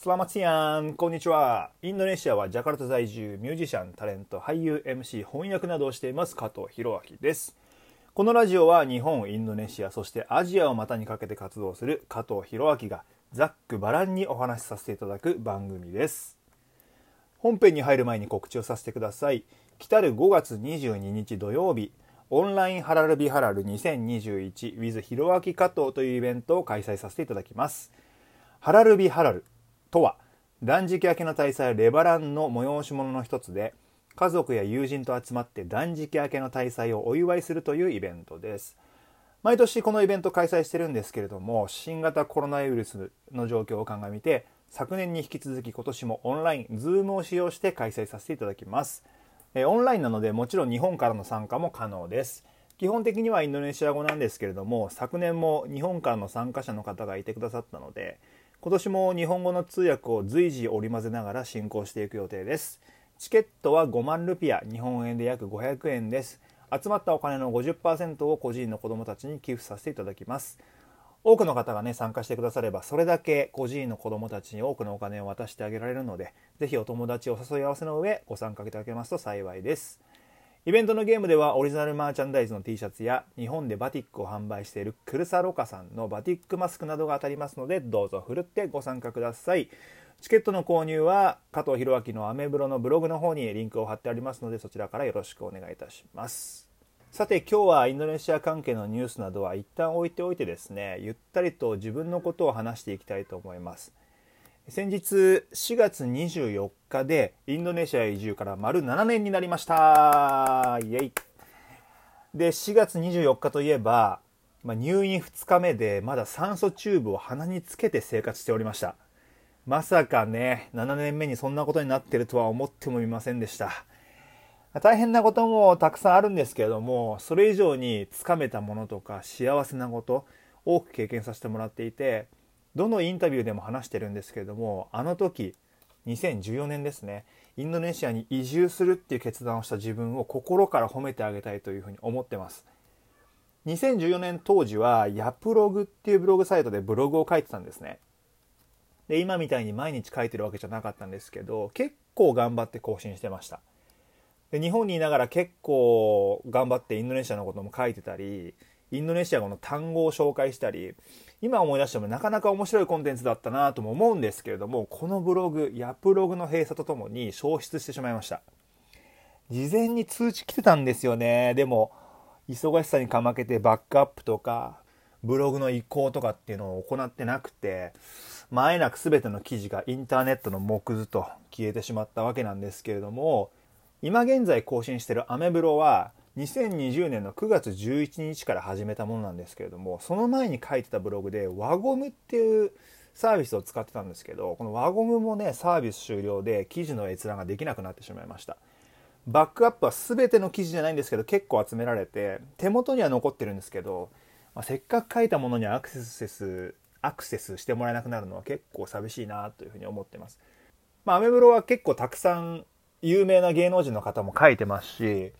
Selamat siang! こんにちは。インドネシアはジャカルタ在住、ミュージシャン、タレント、俳優、MC、翻訳などをしています加藤博明です。このラジオは日本、インドネシア、そしてアジアを股にかけて活動する加藤博明がざっくばらんにお話しさせていただく番組です。本編に入る前に告知をさせてください。来る5月22日土曜日、オンラインハラルビハラル 2021with ひろあき加藤というイベントを開催させていただきます。ハラルビハラルとは、断食明けの大祭レバランの催し物の一つで、家族や友人と集まって断食明けの大祭をお祝いするというイベントです。毎年このイベント開催してるんですけれども、新型コロナウイルスの状況を鑑みて、昨年に引き続き今年もオンライン、ズームを使用して開催させていただきます。えオンラインなのでもちろん日本からの参加も可能です。基本的にはインドネシア語なんですけれども、昨年も日本からの参加者の方がいてくださったので、今年も日本語の通訳を随時織り交ぜながら進行していく予定です。チケットは5万ルピア、日本円で約500円です。集まったお金の50%を個人の子どもたちに寄付させていただきます。多くの方がね、参加してくだされば、それだけ個人の子どもたちに多くのお金を渡してあげられるので、ぜひお友達を誘い合わせの上、ご参加いただけますと幸いです。イベントのゲームではオリジナルマーチャンダイズの T シャツや日本でバティックを販売しているクルサロカさんのバティックマスクなどが当たりますのでどうぞふるってご参加ください。チケットの購入は加藤弘明のアメブロのブログの方にリンクを貼ってありますのでそちらからよろしくお願いいたします。さて今日はインドネシア関係のニュースなどは一旦置いておいてですねゆったりと自分のことを話していきたいと思います。先日4月24日でインドネシア移住から丸7年になりました。イエイ。で4月24日といえば、まあ、入院2日目でまだ酸素チューブを鼻につけて生活しておりました。まさかね7年目にそんなことになってるとは思ってもみませんでした。大変なこともたくさんあるんですけれどもそれ以上につかめたものとか幸せなこと多く経験させてもらっていてどのインタビューでも話してるんですけれどもあの時2014年ですね。インドネシアに移住するっていう決断をした自分を心から褒めてあげたいというふうに思ってます。2014年当時はヤプログっていうブログサイトでブログを書いてたんですね。で今みたいに毎日書いてるわけじゃなかったんですけど結構頑張って更新してました。で日本にいながら結構頑張ってインドネシアのことも書いてたりインドネシア語の単語を紹介したり今思い出してもなかなか面白いコンテンツだったなとも思うんですけれどもこのブログヤプログの閉鎖とともに消失してしまいました。事前に通知来てたんですよね。でも忙しさにかまけてバックアップとかブログの移行とかっていうのを行ってなくてまえなく全ての記事がインターネットの木図と消えてしまったわけなんですけれども今現在更新してるアメブロは2020年の9月11日から始めたものなんですけれどもその前に書いてたブログで輪ゴムっていうサービスを使ってたんですけどこの輪ゴムもねサービス終了で記事の閲覧ができなくなってしまいました。バックアップは全ての記事じゃないんですけど結構集められて手元には残ってるんですけど、まあ、せっかく書いたものにアクセスアクセスしてもらえなくなるのは結構寂しいなというふうに思ってます。まあアメブロは結構たくさん有名な芸能人の方も書いてますし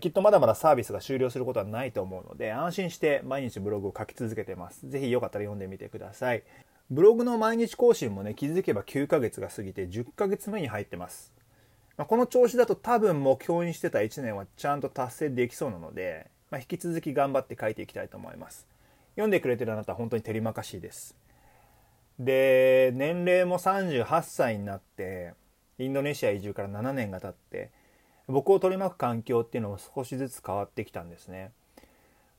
きっとまだまだサービスが終了することはないと思うので、安心して毎日ブログを書き続けてます。ぜひよかったら読んでみてください。ブログの毎日更新もね、気づけば9ヶ月が過ぎて10ヶ月目に入ってます。まあ、この調子だと多分目標にしてた1年はちゃんと達成できそうなので、まあ、引き続き頑張って書いていきたいと思います。読んでくれてるあなた本当に照りまかしいです。で、年齢も38歳になって、インドネシア移住から7年が経って、僕を取り巻く環境っていうのも少しずつ変わってきたんですね。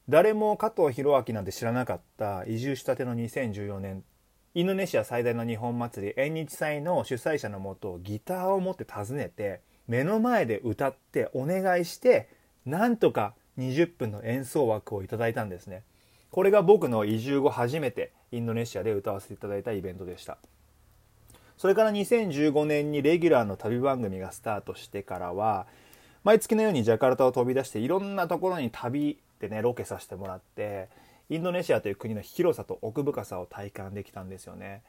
誰も加藤弘明なんて知らなかった移住したての2014年インドネシア最大の日本祭り縁日祭の主催者のもとギターを持って訪ねて目の前で歌ってお願いしてなんとか20分の演奏枠をいただいたんですね。これが僕の移住後初めてインドネシアで歌わせていただいたイベントでした。それから2015年にレギュラーの旅番組がスタートしてからは毎月のようにジャカルタを飛び出していろんなところに旅でねロケさせてもらってインドネシアという国の広さと奥深さを体感できたんですよね。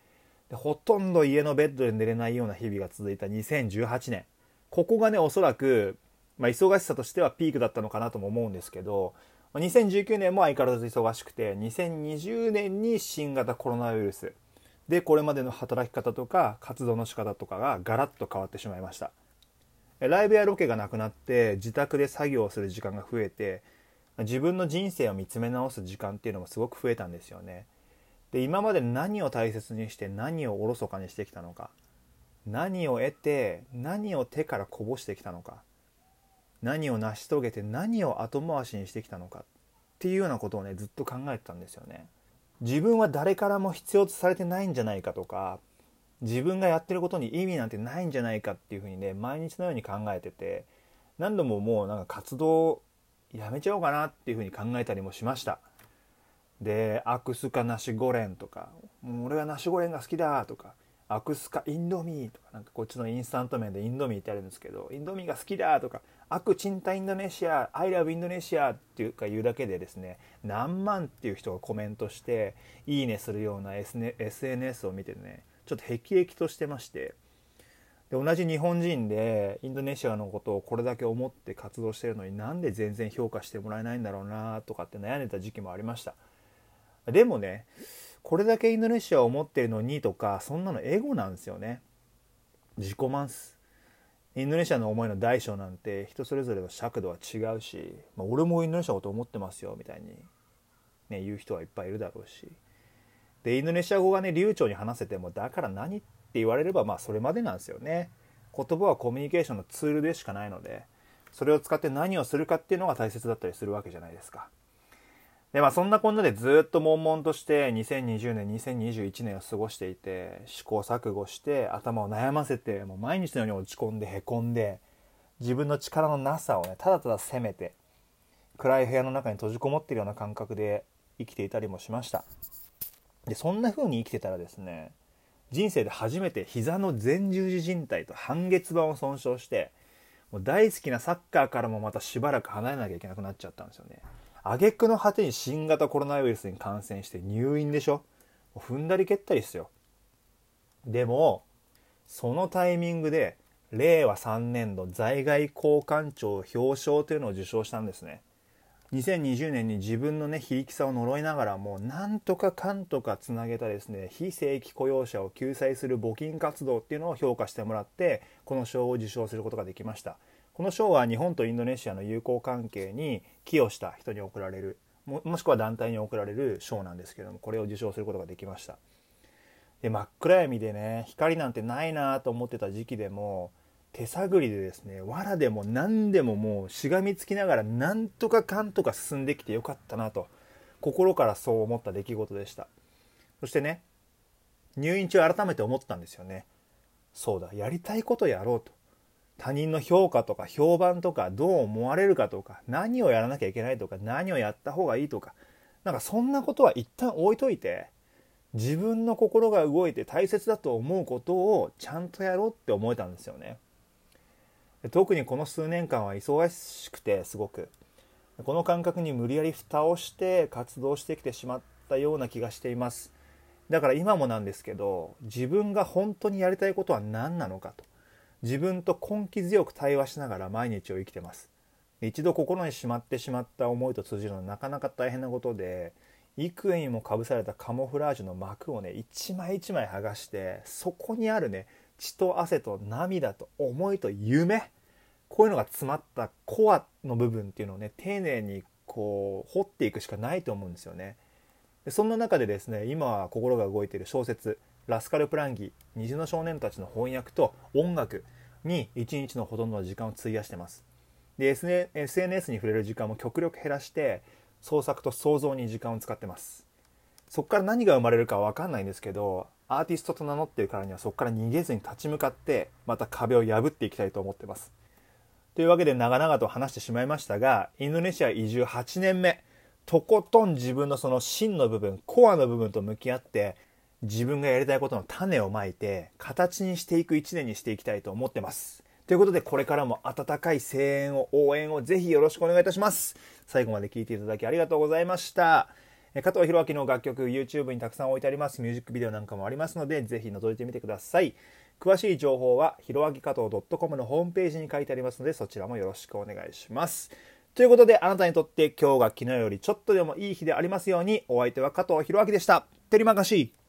でほとんど家のベッドで寝れないような日々が続いた2018年。ここがねおそらく、まあ、忙しさとしてはピークだったのかなとも思うんですけど2019年も相変わらず忙しくて2020年に新型コロナウイルス。でこれまでの働き方とか活動の仕方とかがガラッと変わってしまいました。ライブやロケがなくなって自宅で作業をする時間が増えて自分の人生を見つめ直す時間っていうのもすごく増えたんですよね。で今まで何を大切にして何をおろそかにしてきたのか何を得て何を手からこぼしてきたのか何を成し遂げて何を後回しにしてきたのかっていうようなことをねずっと考えてたんですよね。自分は誰からも必要とされてないんじゃないかとか自分がやってることに意味なんてないんじゃないかっていうふうにね毎日のように考えてて何度ももうなんか活動やめちゃおうかなっていうふうに考えたりもしました。でアクスカナシゴレンとか俺はナシゴレンが好きだとかアクスカインドミーとかなんかこっちのインスタント麺でインドミーってあるんですけどインドミーが好きだとかアクチンタインドネシアアイラブインドネシアっていうか言うだけでですね何万っていう人がコメントしていいねするような SNS を見てねちょっと辟易としてましてで同じ日本人でインドネシアのことをこれだけ思って活動してるのになんで全然評価してもらえないんだろうなとかって悩んでた時期もありました。でもねこれだけインドネシアを思ってるのにとかそんなのエゴなんですよね。自己満す。インドネシアの思いの大小なんて人それぞれの尺度は違うし、まあ、俺もインドネシアのこと思ってますよみたいに、ね、言う人はいっぱいいるだろうし。でインドネシア語がね流暢に話せてもだから何って言われればまあそれまでなんですよね。言葉はコミュニケーションのツールでしかないのでそれを使って何をするかっていうのが大切だったりするわけじゃないですか。でまあそんなこんなでずっと悶々として2020年2021年を過ごしていて試行錯誤して頭を悩ませてもう毎日のように落ち込んでへこんで自分の力のなさをねただただ責めて暗い部屋の中に閉じこもってるような感覚で生きていたりもしました。でそんな風に生きてたらですね人生で初めて膝の前十字靭帯と半月板を損傷してもう大好きなサッカーからもまたしばらく離れなきゃいけなくなっちゃったんですよね。挙句の果てに新型コロナウイルスに感染して入院でしょ？踏んだり蹴ったりですよ。でもそのタイミングで令和3年度在外交換庁表彰というのを受賞したんですね。2020年に自分のね非力さを呪いながらもなんとかかんとかつなげたですね非正規雇用者を救済する募金活動っていうのを評価してもらってこの賞を受賞することができました。この賞は日本とインドネシアの友好関係に寄与した人に贈られるもしくは団体に贈られる賞なんですけどもこれを受賞することができました。で真っ暗闇でね光なんてないなと思ってた時期でも手探りでですね藁でも何でももうしがみつきながらなんとかかんとか進んできてよかったなと心からそう思った出来事でした。そしてね入院中改めて思ったんですよね。そうだやりたいことやろうと。他人の評価とか評判とかどう思われるかとか何をやらなきゃいけないとか何をやった方がいいとかなんかそんなことは一旦置いといて自分の心が動いて大切だと思うことをちゃんとやろうって思えたんですよね。特にこの数年間は忙しくてすごく。この感覚に無理やり蓋をして活動してきてしまったような気がしています。だから今もなんですけど自分が本当にやりたいことは何なのかと。自分と根気強く対話しながら毎日を生きてます一度心にしまってしまった思いと通じるのはなかなか大変なことで幾重にもかぶされたカモフラージュの膜をね一枚一枚剥がしてそこにあるね血と汗と涙と思いと夢こういうのが詰まったコアの部分っていうのをね丁寧にこう掘っていくしかないと思うんですよね。でそんな中でですね今は心が動いている小説「ラスカル・プランギ虹の少年たち」の翻訳と音楽に一日のほとんどの時間を費やしてます。で SNS に触れる時間も極力減らして創作と創造に時間を使ってます。そこから何が生まれるか分かんないんですけどアーティストと名乗ってるからにはそこから逃げずに立ち向かってまた壁を破っていきたいと思ってます。というわけで長々と話してしまいましたが、インドネシア移住8年目、とことん自分のその芯の部分、コアの部分と向き合って、自分がやりたいことの種をまいて、形にしていく1年にしていきたいと思ってます。ということで、これからも温かい声援を、応援をぜひよろしくお願いいたします。最後まで聴いていただきありがとうございました。加藤弘明の楽曲、YouTube にたくさん置いてあります。ミュージックビデオなんかもありますので、ぜひ覗いてみてください。詳しい情報は、ひろあき加藤 .com のホームページに書いてありますので、そちらもよろしくお願いします。ということで、あなたにとって今日が昨日よりちょっとでもいい日でありますように、お相手は加藤弘明でした。テリマカシー